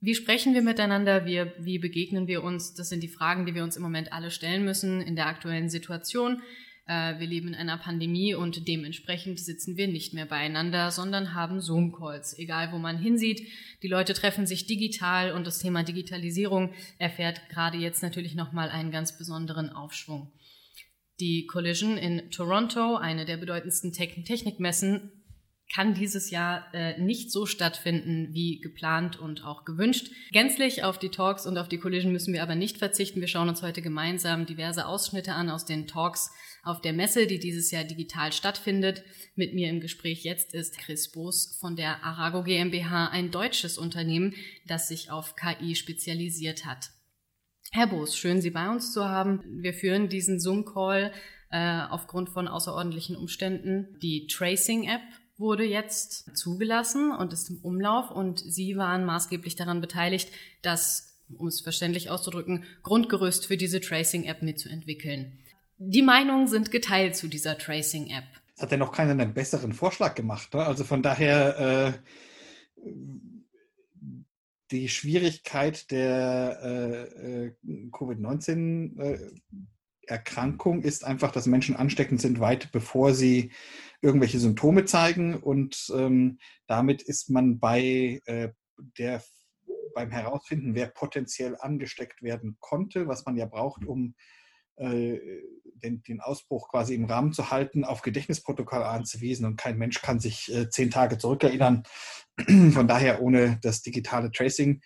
Wie sprechen wir miteinander? Wie, wie begegnen wir uns? Das sind die Fragen, die wir uns im Moment alle stellen müssen in der aktuellen Situation. Äh, wir leben in einer Pandemie und dementsprechend sitzen wir nicht mehr beieinander, sondern haben Zoom-Calls, egal wo man hinsieht. Die Leute treffen sich digital und das Thema Digitalisierung erfährt gerade jetzt natürlich nochmal einen ganz besonderen Aufschwung. Die Collision in Toronto, eine der bedeutendsten Technikmessen, kann dieses Jahr äh, nicht so stattfinden wie geplant und auch gewünscht. Gänzlich auf die Talks und auf die Collision müssen wir aber nicht verzichten. Wir schauen uns heute gemeinsam diverse Ausschnitte an aus den Talks auf der Messe, die dieses Jahr digital stattfindet. Mit mir im Gespräch jetzt ist Chris Boos von der Arago GmbH, ein deutsches Unternehmen, das sich auf KI spezialisiert hat. Herr Boos, schön Sie bei uns zu haben. Wir führen diesen Zoom-Call äh, aufgrund von außerordentlichen Umständen. Die Tracing-App wurde jetzt zugelassen und ist im Umlauf und Sie waren maßgeblich daran beteiligt, das, um es verständlich auszudrücken, Grundgerüst für diese Tracing-App mitzuentwickeln. Die Meinungen sind geteilt zu dieser Tracing-App. Hat ja noch keiner einen besseren Vorschlag gemacht. Ne? Also von daher äh, die Schwierigkeit der äh, äh Covid-19 äh, ist einfach, dass Menschen ansteckend sind, weit bevor sie irgendwelche Symptome zeigen. Und ähm, damit ist man bei äh, der beim Herausfinden, wer potenziell angesteckt werden konnte, was man ja braucht, um äh, den, den, Ausbruch quasi im Rahmen zu halten, auf Gedächtnisprotokoll anzuwiesen. Und kein Mensch kann sich äh, zehn Tage zurückerinnern. Von daher ohne das digitale Tracing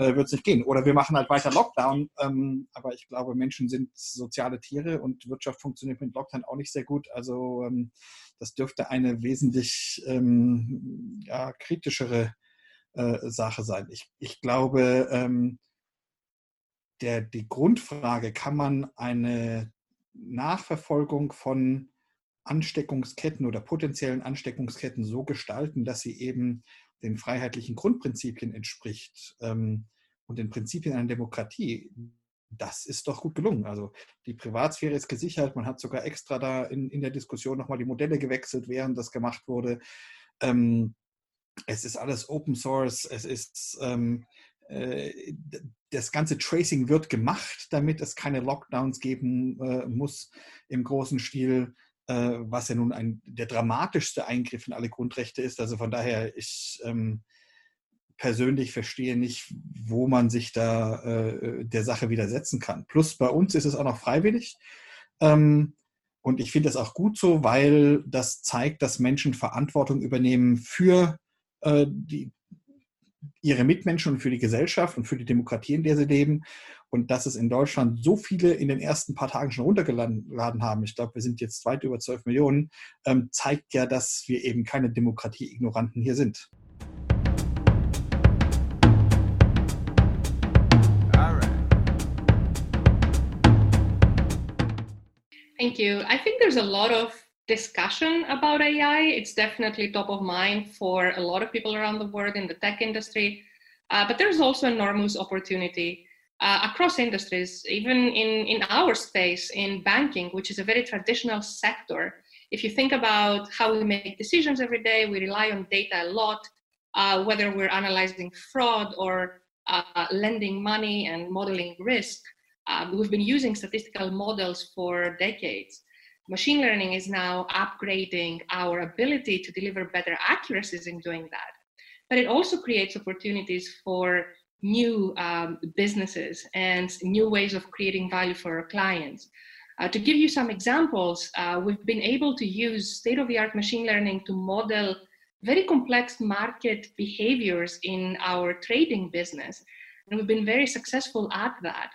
äh, wird es nicht gehen. Oder wir machen halt weiter Lockdown. Ähm, aber ich glaube, Menschen sind soziale Tiere und Wirtschaft funktioniert mit Lockdown auch nicht sehr gut. Also ähm, das dürfte eine wesentlich ähm, ja, kritischere äh, Sache sein. Ich, ich glaube, ähm, der, die Grundfrage, kann man eine Nachverfolgung von Ansteckungsketten oder potenziellen Ansteckungsketten so gestalten, dass sie eben den freiheitlichen Grundprinzipien entspricht ähm, und den Prinzipien einer Demokratie, das ist doch gut gelungen. Also die Privatsphäre ist gesichert. Man hat sogar extra da in, in der Diskussion nochmal die Modelle gewechselt, während das gemacht wurde. Ähm, es ist alles Open Source. Es ist ähm, äh, das ganze Tracing wird gemacht, damit es keine Lockdowns geben äh, muss im großen Stil. Äh, was ja nun ein, der dramatischste Eingriff in alle Grundrechte ist. Also von daher, ich ähm, persönlich verstehe nicht, wo man sich da äh, der Sache widersetzen kann. Plus bei uns ist es auch noch freiwillig. Ähm, und ich finde das auch gut so, weil das zeigt, dass Menschen Verantwortung übernehmen für äh, die, ihre Mitmenschen und für die Gesellschaft und für die Demokratie, in der sie leben. Und dass es in Deutschland so viele in den ersten paar Tagen schon runtergeladen haben, ich glaube, wir sind jetzt weit über 12 Millionen, ähm, zeigt ja, dass wir eben keine Demokratie-Ignoranten hier sind. Thank you. I think there's a lot of discussion about AI. It's definitely top of mind for a lot of people around the world in the tech industry. Uh, but there's also enormous opportunity uh, across industries, even in, in our space, in banking, which is a very traditional sector. If you think about how we make decisions every day, we rely on data a lot, uh, whether we're analyzing fraud or uh, lending money and modeling risk. Uh, we've been using statistical models for decades machine learning is now upgrading our ability to deliver better accuracies in doing that. But it also creates opportunities for new um, businesses and new ways of creating value for our clients. Uh, to give you some examples, uh, we've been able to use state of the art machine learning to model very complex market behaviors in our trading business. And we've been very successful at that.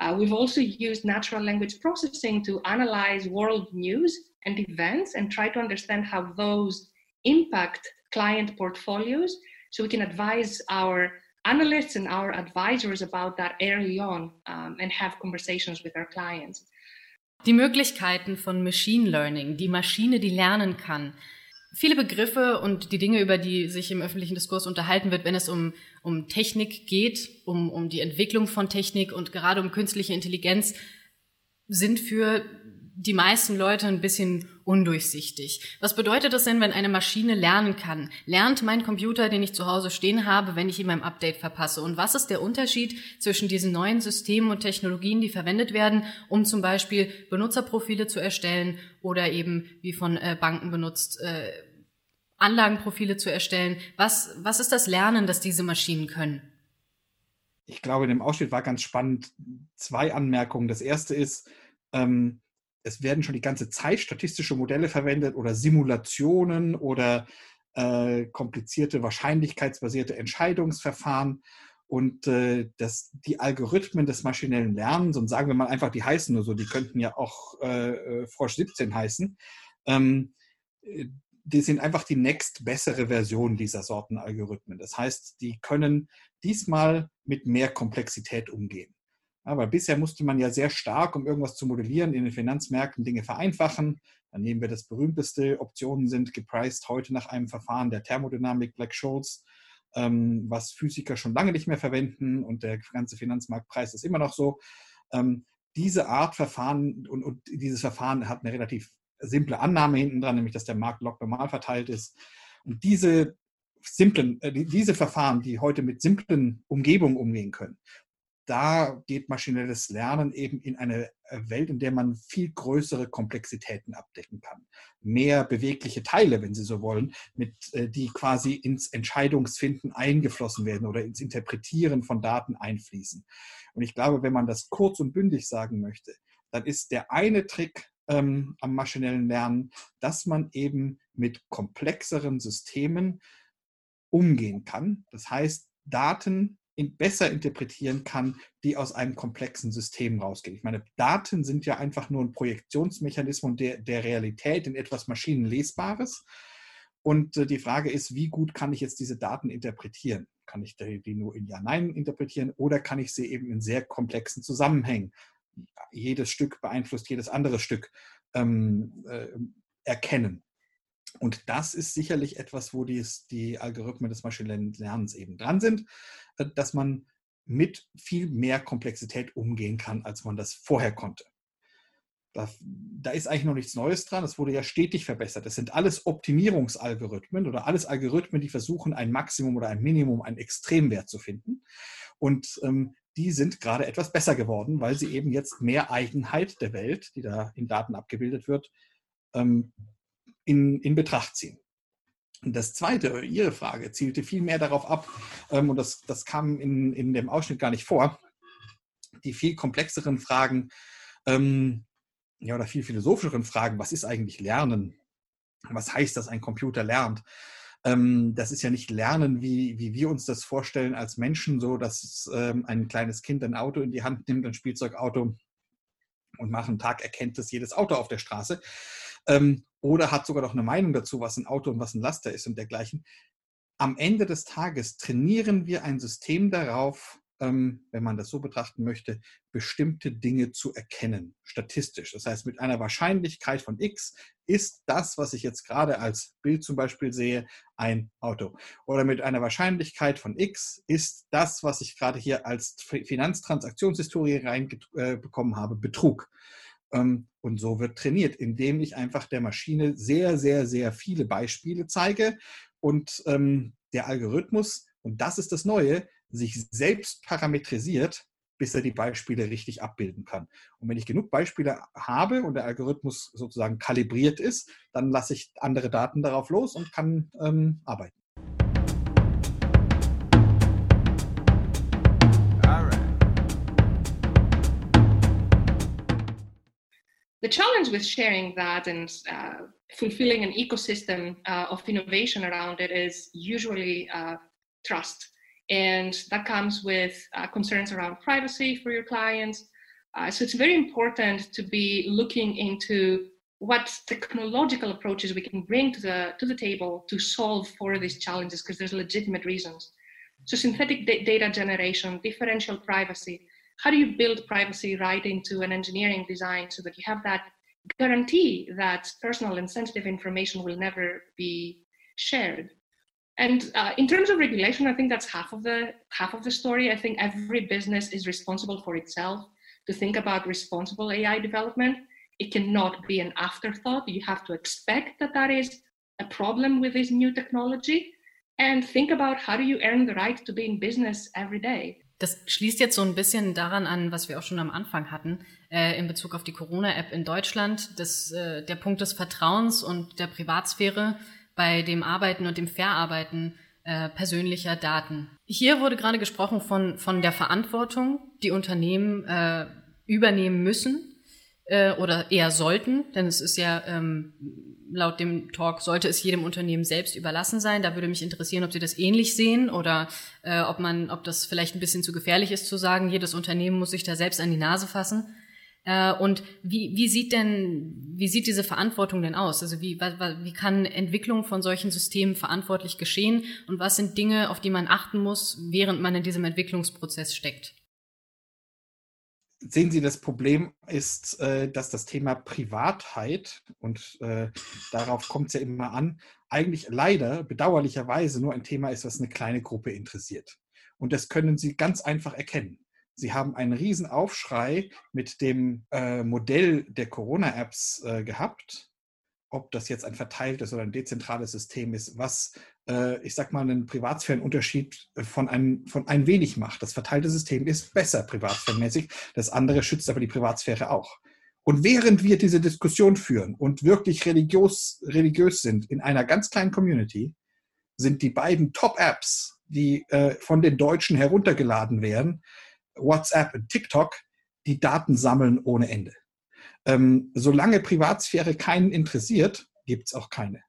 Uh, we've also used natural language processing to analyze world news and events and try to understand how those impact client portfolios so we can advise our analysts and our advisors about that early on um, and have conversations with our clients. Die Möglichkeiten von Machine Learning, die Maschine, die lernen kann, viele Begriffe und die Dinge, über die sich im öffentlichen Diskurs unterhalten wird, wenn es um, um Technik geht, um, um die Entwicklung von Technik und gerade um künstliche Intelligenz, sind für die meisten Leute ein bisschen undurchsichtig. Was bedeutet das denn, wenn eine Maschine lernen kann? Lernt mein Computer, den ich zu Hause stehen habe, wenn ich ihm ein Update verpasse? Und was ist der Unterschied zwischen diesen neuen Systemen und Technologien, die verwendet werden, um zum Beispiel Benutzerprofile zu erstellen oder eben, wie von äh, Banken benutzt, äh, Anlagenprofile zu erstellen? Was, was ist das Lernen, das diese Maschinen können? Ich glaube, in dem Ausschnitt war ganz spannend zwei Anmerkungen. Das erste ist, ähm, es werden schon die ganze Zeit statistische Modelle verwendet oder Simulationen oder äh, komplizierte wahrscheinlichkeitsbasierte Entscheidungsverfahren. Und äh, das, die Algorithmen des maschinellen Lernens, und sagen wir mal einfach, die heißen nur so, die könnten ja auch äh, äh Frosch 17 heißen, ähm, die sind einfach die nächst bessere Version dieser Sorten Algorithmen. Das heißt, die können diesmal mit mehr Komplexität umgehen. Aber bisher musste man ja sehr stark, um irgendwas zu modellieren, in den Finanzmärkten Dinge vereinfachen. Dann nehmen wir das berühmteste, Optionen sind gepriced heute nach einem Verfahren der Thermodynamik Black-Scholes, ähm, was Physiker schon lange nicht mehr verwenden und der ganze Finanzmarktpreis ist immer noch so. Ähm, diese Art Verfahren und, und dieses Verfahren hat eine relativ simple Annahme hinten dran, nämlich dass der Markt log normal verteilt ist. Und diese simplen, äh, diese Verfahren, die heute mit simplen Umgebungen umgehen können, da geht maschinelles Lernen eben in eine äh, Welt, in der man viel größere Komplexitäten abdecken kann. Mehr bewegliche Teile, wenn Sie so wollen, mit, äh, die quasi ins Entscheidungsfinden eingeflossen werden oder ins Interpretieren von Daten einfließen. Und ich glaube, wenn man das kurz und bündig sagen möchte, dann ist der eine Trick ähm, am maschinellen Lernen, dass man eben mit komplexeren Systemen umgehen kann. Das heißt, Daten in, besser interpretieren kann, die aus einem komplexen System rausgehen. Ich meine, Daten sind ja einfach nur ein Projektionsmechanismus der, der Realität in etwas Maschinenlesbares. Und äh, die Frage ist, wie gut kann ich jetzt diese Daten interpretieren? Kann ich die nur in Ja-Nein interpretieren oder kann ich sie eben in sehr komplexen Zusammenhängen, jedes Stück beeinflusst jedes andere Stück, ähm, äh, erkennen? Und das ist sicherlich etwas, wo dies, die Algorithmen des maschinellen Lernens eben dran sind, äh, dass man mit viel mehr Komplexität umgehen kann, als man das vorher konnte. Da, da, ist eigentlich noch nichts Neues dran. Es wurde ja stetig verbessert. Das sind alles Optimierungsalgorithmen oder alles Algorithmen, die versuchen, ein Maximum oder ein Minimum, einen Extremwert zu finden. Und ähm, die sind gerade etwas besser geworden, weil sie eben jetzt mehr Eigenheit der Welt, die da in Daten abgebildet wird, ähm, in, in Betracht ziehen. Das zweite, Ihre Frage, zielte viel mehr darauf ab, ähm, und das, das kam in, in dem Ausschnitt gar nicht vor, die viel komplexeren Fragen, ähm, ja, oder viel philosophischeren Fragen, was ist eigentlich Lernen? Was heißt das, ein Computer lernt? Ähm, das ist ja nicht Lernen, wie, wie wir uns das vorstellen als Menschen, so dass ähm, ein kleines Kind ein Auto in die Hand nimmt, ein Spielzeugauto und nach einem Tag erkennt es jedes Auto auf der Straße, ähm, oder hat sogar noch eine Meinung dazu, was ein Auto und was ein Laster ist und dergleichen. Am Ende des Tages trainieren wir ein System darauf, ähm, wenn man das so betrachten möchte, bestimmte Dinge zu erkennen, statistisch. Das heißt, mit einer Wahrscheinlichkeit von x ist das, was ich jetzt gerade als Bild zum Beispiel sehe, ein Auto. Oder mit einer Wahrscheinlichkeit von x ist das, was ich gerade hier als Finanztransaktionshistorie reinbekommen äh, habe, Betrug. Ähm, und so wird trainiert, indem ich einfach der Maschine sehr, sehr, sehr viele Beispiele zeige und ähm, der Algorithmus, und das ist das Neue, sich selbst parametrisiert, bis er die Beispiele richtig abbilden kann. Und wenn ich genug Beispiele habe und der Algorithmus sozusagen kalibriert ist, dann lasse ich andere Daten darauf los und kann ähm, arbeiten. The challenge with sharing that and uh, fulfilling an ecosystem uh, of innovation around it is usually uh, trust. And that comes with uh, concerns around privacy for your clients. Uh, so it's very important to be looking into what technological approaches we can bring to the, to the table to solve for these challenges because there's legitimate reasons. So synthetic data generation, differential privacy, how do you build privacy right into an engineering design so that you have that guarantee that personal and sensitive information will never be shared and uh, in terms of regulation i think that's half of the half of the story i think every business is responsible for itself to think about responsible ai development It cannot be an afterthought. You have to expect that that is a problem with this new technology and think about how do you earn the right to be in business every day. Das schließt jetzt so ein bisschen daran an, was wir auch schon am Anfang hatten, äh, in Bezug auf die Corona-App in Deutschland, das, äh, der Punkt des Vertrauens und der Privatsphäre bei dem Arbeiten und dem Verarbeiten äh, persönlicher Daten. Hier wurde gerade gesprochen von, von der Verantwortung, die Unternehmen äh, übernehmen müssen äh, oder eher sollten, denn es ist ja ähm, laut dem Talk sollte es jedem Unternehmen selbst überlassen sein. Da würde mich interessieren, ob Sie das ähnlich sehen oder äh, ob man, ob das vielleicht ein bisschen zu gefährlich ist zu sagen, jedes Unternehmen muss sich da selbst an die Nase fassen. Äh, und wie, wie sieht denn, wie sieht diese Verantwortung denn aus? Also wie, wie kann Entwicklung von solchen Systemen verantwortlich geschehen und was sind Dinge, auf die man achten muss, während man in diesem Entwicklungsprozess steckt? Sehen Sie, das Problem ist, äh, dass das Thema Privatheit, und äh, darauf kommt es ja immer an, eigentlich leider bedauerlicherweise nur ein Thema ist, was eine kleine Gruppe interessiert. Und das können Sie ganz einfach erkennen. Sie haben einen riesen Aufschrei mit dem äh, Modell der Corona-Apps gehabt, ob das jetzt ein verteiltes oder ein dezentrales System ist, was, äh, ich sag mal, einen Privatsphärenunterschied von ein, von ein wenig macht. Das verteilte System ist besser privatsphärenmäßig, das andere schützt aber die Privatsphäre auch. Und während wir diese Diskussion führen und wirklich religiös, religiös sind in einer ganz kleinen Community, sind die beiden Top-Apps, die äh, von den Deutschen heruntergeladen werden, WhatsApp und TikTok, die Daten sammeln ohne Ende. Ähm, solange Privatsphäre keinen interessiert, gibt es auch keine.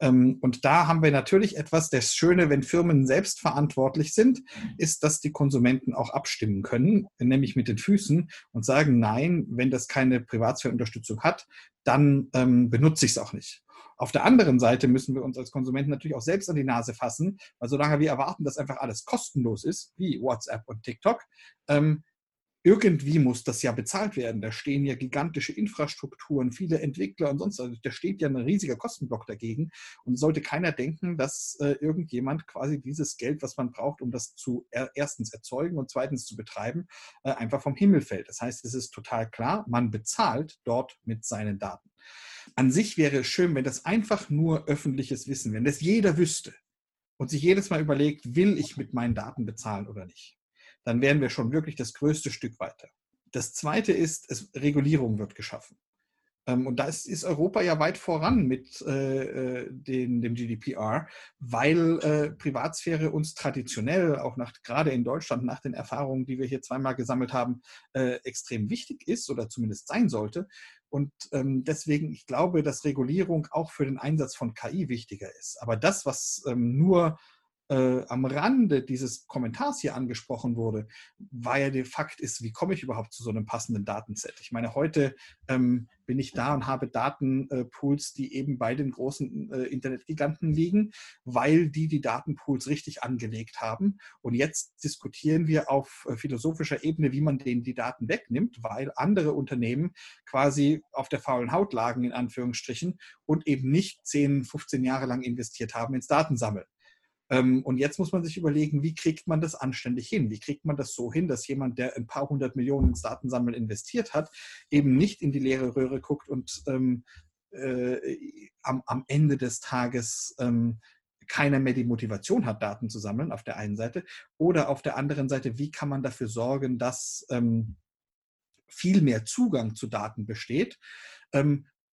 Ähm, und da haben wir natürlich etwas, das Schöne, wenn Firmen selbst verantwortlich sind, ist, dass die Konsumenten auch abstimmen können, nämlich mit den Füßen und sagen, nein, wenn das keine Privatsphäreunterstützung hat, dann ähm, benutze ich es auch nicht. Auf der anderen Seite müssen wir uns als Konsumenten natürlich auch selbst an die Nase fassen, weil solange wir erwarten, dass einfach alles kostenlos ist, wie WhatsApp und TikTok, ähm, irgendwie muss das ja bezahlt werden. Da stehen ja gigantische Infrastrukturen, viele Entwickler und sonst, also da steht ja ein riesiger Kostenblock dagegen. Und sollte keiner denken, dass äh, irgendjemand quasi dieses Geld, was man braucht, um das zu er, erstens erzeugen und zweitens zu betreiben, äh, einfach vom Himmel fällt. Das heißt, es ist total klar, man bezahlt dort mit seinen Daten. An sich wäre es schön, wenn das einfach nur öffentliches Wissen, wenn das jeder wüsste und sich jedes Mal überlegt, will ich mit meinen Daten bezahlen oder nicht, dann wären wir schon wirklich das größte Stück weiter. Das zweite ist, es, Regulierung wird geschaffen. Ähm, und da ist, ist, Europa ja weit voran mit äh, äh den, dem GDPR, weil äh, Privatsphäre uns traditionell, auch nach, gerade in Deutschland, nach den Erfahrungen, die wir hier zweimal gesammelt haben, äh, extrem wichtig ist oder zumindest sein sollte. Und ähm, deswegen, ich glaube, dass Regulierung auch für den Einsatz von KI wichtiger ist. Aber das, was ähm, nur äh, am Rande dieses Kommentars hier angesprochen wurde, war ja der Fakt ist, wie komme ich überhaupt zu so einem passenden Datenset? Ich meine, heute ähm, bin ich da und habe Datenpools, die eben bei den großen äh, Internetgiganten liegen, weil die die Datenpools richtig angelegt haben. Und jetzt diskutieren wir auf äh, philosophischer Ebene, wie man denen die Daten wegnimmt, weil andere Unternehmen quasi auf der faulen Haut lagen, in Anführungsstrichen, und eben nicht 10, 15 Jahre lang investiert haben ins Datensammeln. Ähm, und jetzt muss man sich überlegen, wie kriegt man das anständig hin? Wie kriegt man das so hin, dass jemand, der ein paar hundert Millionen ins Datensammeln investiert hat, eben nicht in die leere Röhre guckt und ähm, äh, am, am, Ende des Tages ähm, keiner mehr die Motivation hat, Daten zu sammeln, auf der einen Seite. Oder auf der anderen Seite, wie kann man dafür sorgen, dass ähm, viel mehr Zugang zu Daten besteht.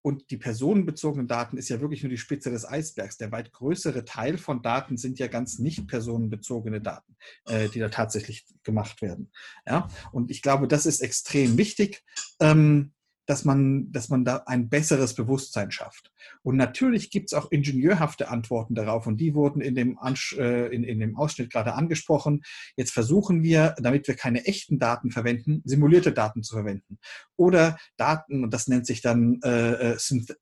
Und die personenbezogenen Daten ist ja wirklich nur die Spitze des Eisbergs. Der weit größere Teil von Daten sind ja ganz nicht personenbezogene Daten, äh, die da tatsächlich gemacht werden. Ja? Und ich glaube, das ist extrem wichtig. Ähm, dass man, dass man da ein besseres Bewusstsein schafft. Und natürlich gibt es auch ingenieurhafte Antworten darauf und die wurden in dem, Ansch äh, in, in dem Ausschnitt gerade angesprochen. Jetzt versuchen wir, damit wir keine echten Daten verwenden, simulierte Daten zu verwenden. Oder Daten, und das nennt sich dann äh, äh,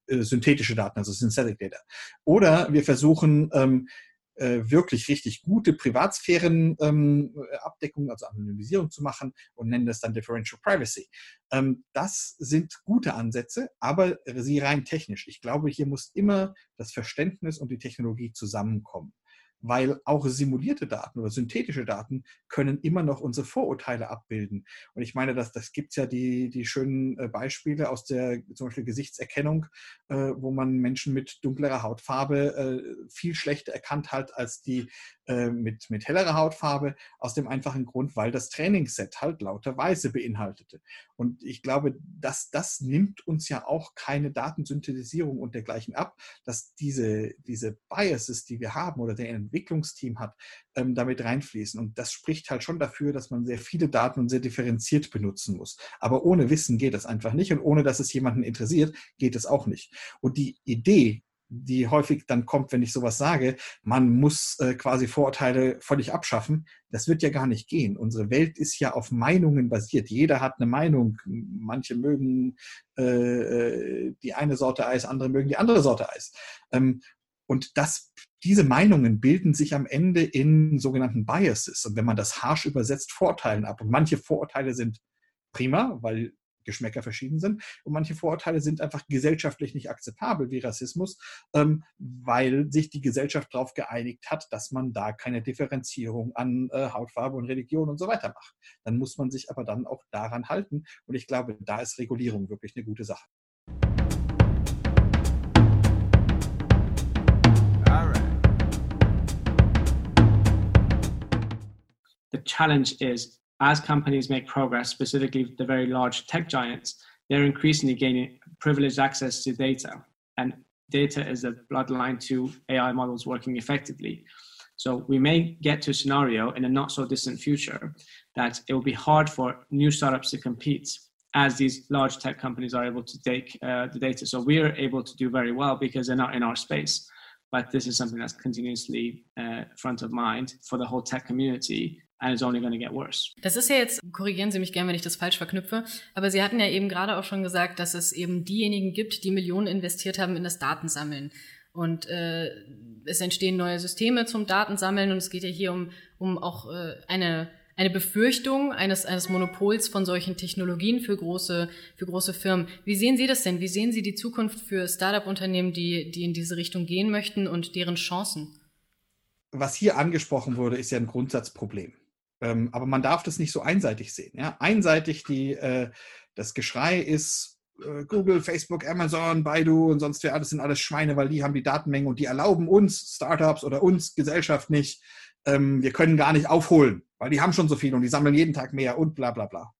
äh synthetische Daten, also Synthetic Data. Oder wir versuchen, ähm, äh, wirklich richtig gute Privatsphärenabdeckung, ähm, also Anonymisierung zu machen und nennen das dann Differential Privacy. Ähm, das sind gute Ansätze, aber sie rein technisch. Ich glaube, hier muss immer das Verständnis und die Technologie zusammenkommen. Weil auch simulierte Daten oder synthetische Daten können immer noch unsere Vorurteile abbilden. Und ich meine, dass das gibt es ja die, die schönen äh, Beispiele aus der zum Beispiel Gesichtserkennung, äh, wo man Menschen mit dunklerer Hautfarbe äh, viel schlechter erkannt hat als die äh, mit, mit hellerer Hautfarbe, aus dem einfachen Grund, weil das Trainingsset halt lauter Weiße beinhaltete. Und ich glaube, dass das nimmt uns ja auch keine Datensynthetisierung und dergleichen ab, dass diese, diese Biases, die wir haben oder der Entwicklungsteam hat, ähm, damit reinfließen. Und das spricht halt schon dafür, dass man sehr viele Daten und sehr differenziert benutzen muss. Aber ohne Wissen geht das einfach nicht und ohne dass es jemanden interessiert, geht es auch nicht. Und die Idee, die häufig dann kommt, wenn ich sowas sage, man muss äh, quasi Vorurteile völlig abschaffen. Das wird ja gar nicht gehen. Unsere Welt ist ja auf Meinungen basiert. Jeder hat eine Meinung. Manche mögen äh, äh die eine Sorte Eis, andere mögen die andere Sorte Eis. Ähm, und das, diese Meinungen bilden sich am Ende in sogenannten Biases. Und wenn man das harsch übersetzt, Vorurteilen ab. Und manche Vorurteile sind prima, weil Geschmäcker verschieden sind. Und manche Vorurteile sind einfach gesellschaftlich nicht akzeptabel, wie Rassismus, ähm, weil sich die Gesellschaft darauf geeinigt hat, dass man da keine Differenzierung an äh, Hautfarbe und Religion und so weiter macht. Dann muss man sich aber dann auch daran halten. Und ich glaube, da ist Regulierung wirklich eine gute Sache. The challenge is as companies make progress, specifically the very large tech giants, they're increasingly gaining privileged access to data. And data is a bloodline to AI models working effectively. So we may get to a scenario in a not so distant future that it will be hard for new startups to compete as these large tech companies are able to take uh, the data. So we are able to do very well because they're not in our space. But this is something that's continuously uh, front of mind for the whole tech community and it's only going to get worse. Das ist ja jetzt, korrigieren Sie mich gerne, wenn ich das falsch verknüpfe, aber Sie hatten ja eben gerade auch schon gesagt, dass es eben diejenigen gibt, die Millionen investiert haben in das Datensammeln. Und äh, es entstehen neue Systeme zum Datensammeln und es geht ja hier um, um auch äh, eine, eine Befürchtung eines, eines Monopols von solchen Technologien für große, für große Firmen. Wie sehen Sie das denn? Wie sehen Sie die Zukunft für Startup-Unternehmen, die, die in diese Richtung gehen möchten und deren Chancen? Was hier angesprochen wurde, ist ja ein Grundsatzproblem. Ähm, aber man darf das nicht so einseitig sehen. Ja? Einseitig die, äh, das Geschrei ist, äh, Google, Facebook, Amazon, Baidu und sonst wer, alles sind alles Schweine, weil die haben die Datenmengen und die erlauben uns Startups oder uns Gesellschaft nicht. Ähm, wir können gar nicht aufholen, weil die haben schon so viel und die sammeln jeden Tag mehr und bla bla bla.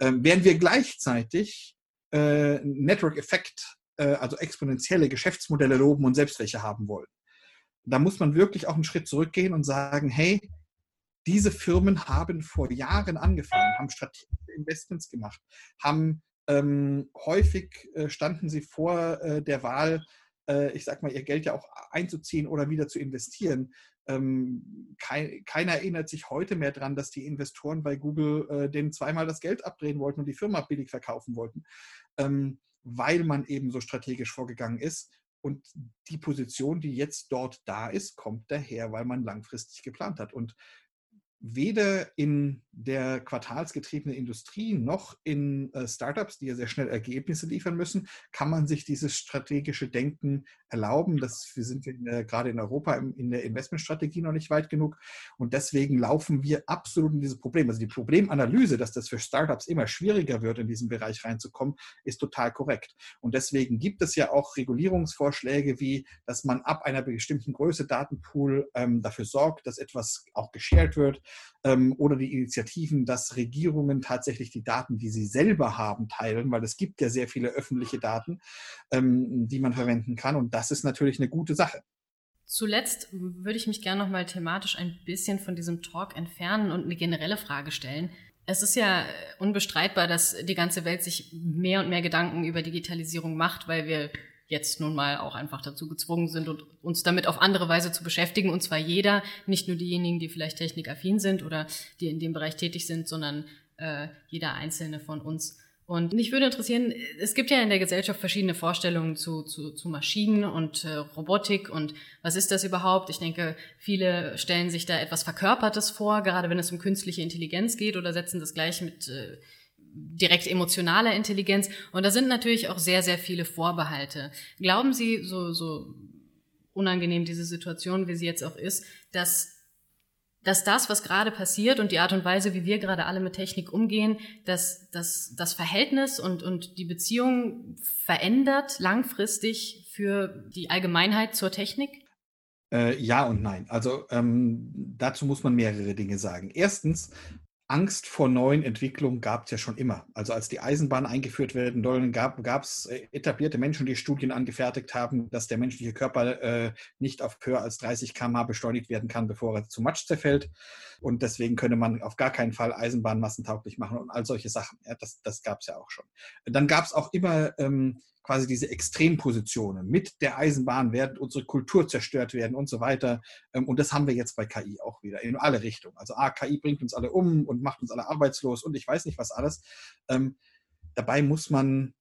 Ähm, während wir gleichzeitig äh, Network-Effekt, äh, also exponentielle Geschäftsmodelle loben und selbst welche haben wollen. Da muss man wirklich auch einen Schritt zurückgehen und sagen, hey, diese Firmen haben vor Jahren angefangen, haben strategische Investments gemacht, haben ähm, häufig äh, standen sie vor äh, der Wahl, äh, ich sag mal, ihr Geld ja auch einzuziehen oder wieder zu investieren. Ähm, kein, keiner erinnert sich heute mehr daran, dass die Investoren bei Google äh, denen zweimal das Geld abdrehen wollten und die Firma billig verkaufen wollten, ähm, weil man eben so strategisch vorgegangen ist. Und die Position, die jetzt dort da ist, kommt daher, weil man langfristig geplant hat. Und weder in der quartalsgetriebenen Industrie noch in äh, Startups, die ja sehr schnell Ergebnisse liefern müssen, kann man sich dieses strategische Denken erlauben. Das, wir sind in, äh, gerade in Europa in, in, der Investmentstrategie noch nicht weit genug und deswegen laufen wir absolut in dieses Problem. Also die Problemanalyse, dass das für Startups immer schwieriger wird, in diesen Bereich reinzukommen, ist total korrekt. Und deswegen gibt es ja auch Regulierungsvorschläge, wie dass man ab einer bestimmten Größe Datenpool ähm, dafür sorgt, dass etwas auch geshared wird ähm, oder die Initiativen, dass Regierungen tatsächlich die Daten, die sie selber haben, teilen, weil es gibt ja sehr viele öffentliche Daten, ähm, die man verwenden kann. Und das ist natürlich eine gute Sache. Zuletzt würde ich mich gerne noch mal thematisch ein bisschen von diesem Talk entfernen und eine generelle Frage stellen. Es ist ja unbestreitbar, dass die ganze Welt sich mehr und mehr Gedanken über Digitalisierung macht, weil wir jetzt nun mal auch einfach dazu gezwungen sind und uns damit auf andere Weise zu beschäftigen. Und zwar jeder, nicht nur diejenigen, die vielleicht technikaffin sind oder die in dem Bereich tätig sind, sondern äh, jeder einzelne von uns. Und mich würde interessieren, es gibt ja in der Gesellschaft verschiedene Vorstellungen zu, zu, zu Maschinen und äh, Robotik und was ist das überhaupt? Ich denke, viele stellen sich da etwas Verkörpertes vor, gerade wenn es um künstliche Intelligenz geht oder setzen das gleich mit äh, direkt emotionaler Intelligenz. Und da sind natürlich auch sehr, sehr viele Vorbehalte. Glauben Sie, so, so unangenehm diese Situation, wie sie jetzt auch ist, dass dass das, was gerade passiert und die Art und Weise, wie wir gerade alle mit Technik umgehen, dass, dass das Verhältnis und, und die Beziehung verändert langfristig für die Allgemeinheit zur Technik? Äh, ja und nein. Also ähm, dazu muss man mehrere Dinge sagen. Erstens, Angst vor neuen Entwicklungen gab es ja schon immer. Also als die Eisenbahn eingeführt werden sollen, gab es äh, etablierte Menschen, die Studien angefertigt haben, dass der menschliche Körper äh, nicht auf höher als 30 km/h beschleunigt werden kann, bevor er zu Matsch zerfällt. Und deswegen könne man auf gar keinen Fall Eisenbahn massentauglich machen und all solche Sachen. Ja, das das gab es ja auch schon. Dann gab es auch immer ähm, quasi diese Extrempositionen. Mit der Eisenbahn werden unsere Kultur zerstört werden und so weiter. Ähm, und das haben wir jetzt bei KI auch wieder in alle Richtungen. Also A, KI bringt uns alle um und macht uns alle arbeitslos und ich weiß nicht was alles. Ähm, dabei muss man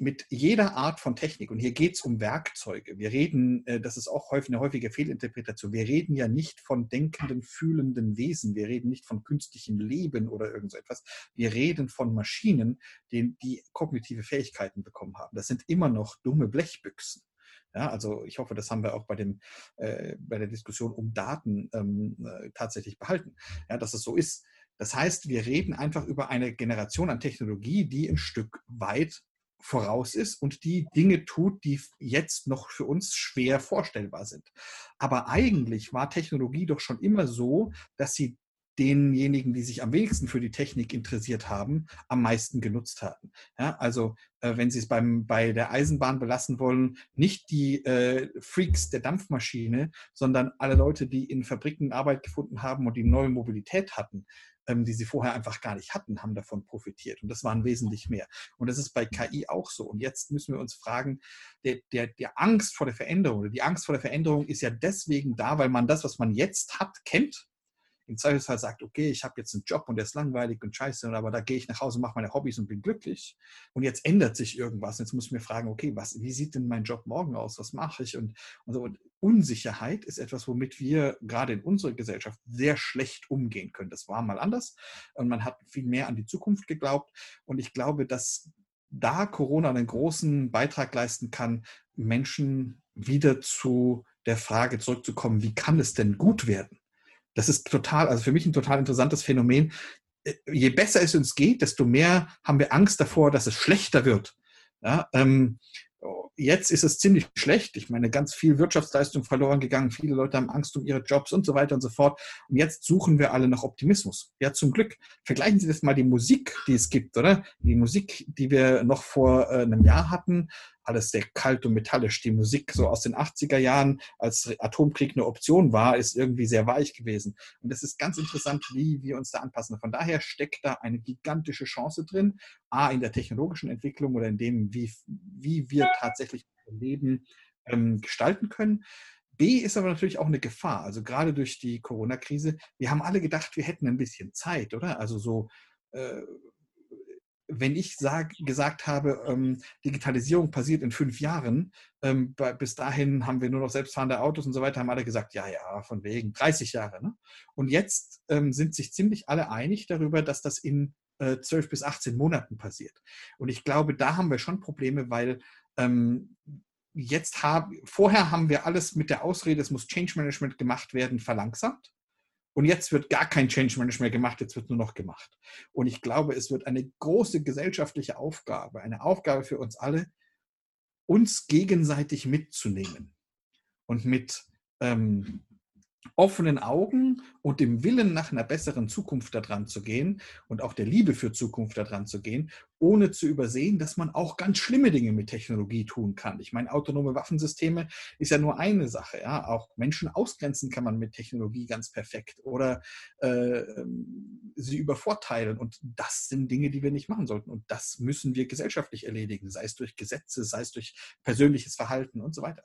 mit jeder Art von Technik, und hier geht es um Werkzeuge, wir reden, äh, das ist auch häufig eine häufige Fehlinterpretation, wir reden ja nicht von denkenden, fühlenden Wesen, wir reden nicht von künstlichem Leben oder irgend so etwas, wir reden von Maschinen, die, die kognitive Fähigkeiten bekommen haben. Das sind immer noch dumme Blechbüchsen. Ja, also ich hoffe, das haben wir auch bei, dem, äh, bei der Diskussion um Daten ähm, äh, tatsächlich behalten, ja, dass es so ist. Das heißt, wir reden einfach über eine Generation an Technologie, die ein Stück weit voraus ist und die Dinge tut, die jetzt noch für uns schwer vorstellbar sind. Aber eigentlich war Technologie doch schon immer so, dass sie denjenigen, die sich am wenigsten für die Technik interessiert haben, am meisten genutzt hatten. Ja, also äh, wenn Sie es beim, bei der Eisenbahn belassen wollen, nicht die äh, Freaks der Dampfmaschine, sondern alle Leute, die in Fabriken Arbeit gefunden haben und die neue Mobilität hatten, die sie vorher einfach gar nicht hatten, haben davon profitiert. Und das waren wesentlich mehr. Und das ist bei KI auch so. Und jetzt müssen wir uns fragen, der, der, der Angst vor der Veränderung, oder die Angst vor der Veränderung ist ja deswegen da, weil man das, was man jetzt hat, kennt im Zweifelsfall sagt, okay, ich habe jetzt einen Job und der ist langweilig und scheiße, aber da gehe ich nach Hause, mache meine Hobbys und bin glücklich. Und jetzt ändert sich irgendwas. Jetzt muss ich mir fragen, okay, was, wie sieht denn mein Job morgen aus? Was mache ich? Und, und, so. und Unsicherheit ist etwas, womit wir gerade in unserer Gesellschaft sehr schlecht umgehen können. Das war mal anders und man hat viel mehr an die Zukunft geglaubt. Und ich glaube, dass da Corona einen großen Beitrag leisten kann, Menschen wieder zu der Frage zurückzukommen, wie kann es denn gut werden? Das ist total, also für mich ein total interessantes Phänomen. Äh, je besser es uns geht, desto mehr haben wir Angst davor, dass es schlechter wird. Ja, ähm, jetzt ist es ziemlich schlecht. Ich meine, ganz viel Wirtschaftsleistung verloren gegangen. Viele Leute haben Angst um ihre Jobs und so weiter und so fort. Und jetzt suchen wir alle nach Optimismus. Ja, zum Glück. Vergleichen Sie das mal die Musik, die es gibt, oder? Die Musik, die wir noch vor äh, einem Jahr hatten, alles sehr kalt und metallisch. Die Musik so aus den 80er Jahren, als Atomkrieg eine Option war, ist irgendwie sehr weich gewesen. Und es ist ganz interessant, wie wir uns da anpassen. Von daher steckt da eine gigantische Chance drin, A, in der technologischen Entwicklung oder in dem, wie, wie wir tatsächlich Leben ähm, gestalten können. B ist aber natürlich auch eine Gefahr. Also gerade durch die Corona-Krise. Wir haben alle gedacht, wir hätten ein bisschen Zeit, oder? Also so äh, wenn ich sag, gesagt habe, ähm, Digitalisierung passiert in fünf Jahren, ähm, bei, bis dahin haben wir nur noch selbstfahrende Autos und so weiter, haben alle gesagt, ja, ja, von wegen 30 Jahre. Ne? Und jetzt ähm, sind sich ziemlich alle einig darüber, dass das in äh, 12 bis 18 Monaten passiert. Und ich glaube, da haben wir schon Probleme, weil ähm, jetzt haben, vorher haben wir alles mit der Ausrede, es muss Change Management gemacht werden, verlangsamt. Und jetzt wird gar kein Change Management mehr gemacht, jetzt wird nur noch gemacht. Und ich glaube, es wird eine große gesellschaftliche Aufgabe, eine Aufgabe für uns alle, uns gegenseitig mitzunehmen und mit ähm, offenen Augen und dem Willen nach einer besseren Zukunft daran zu gehen und auch der Liebe für Zukunft daran zu gehen, ohne zu übersehen, dass man auch ganz schlimme Dinge mit Technologie tun kann. Ich meine, autonome Waffensysteme ist ja nur eine Sache. Ja? Auch Menschen ausgrenzen kann man mit Technologie ganz perfekt oder äh, sie übervorteilen. Und das sind Dinge, die wir nicht machen sollten. Und das müssen wir gesellschaftlich erledigen, sei es durch Gesetze, sei es durch persönliches Verhalten und so weiter.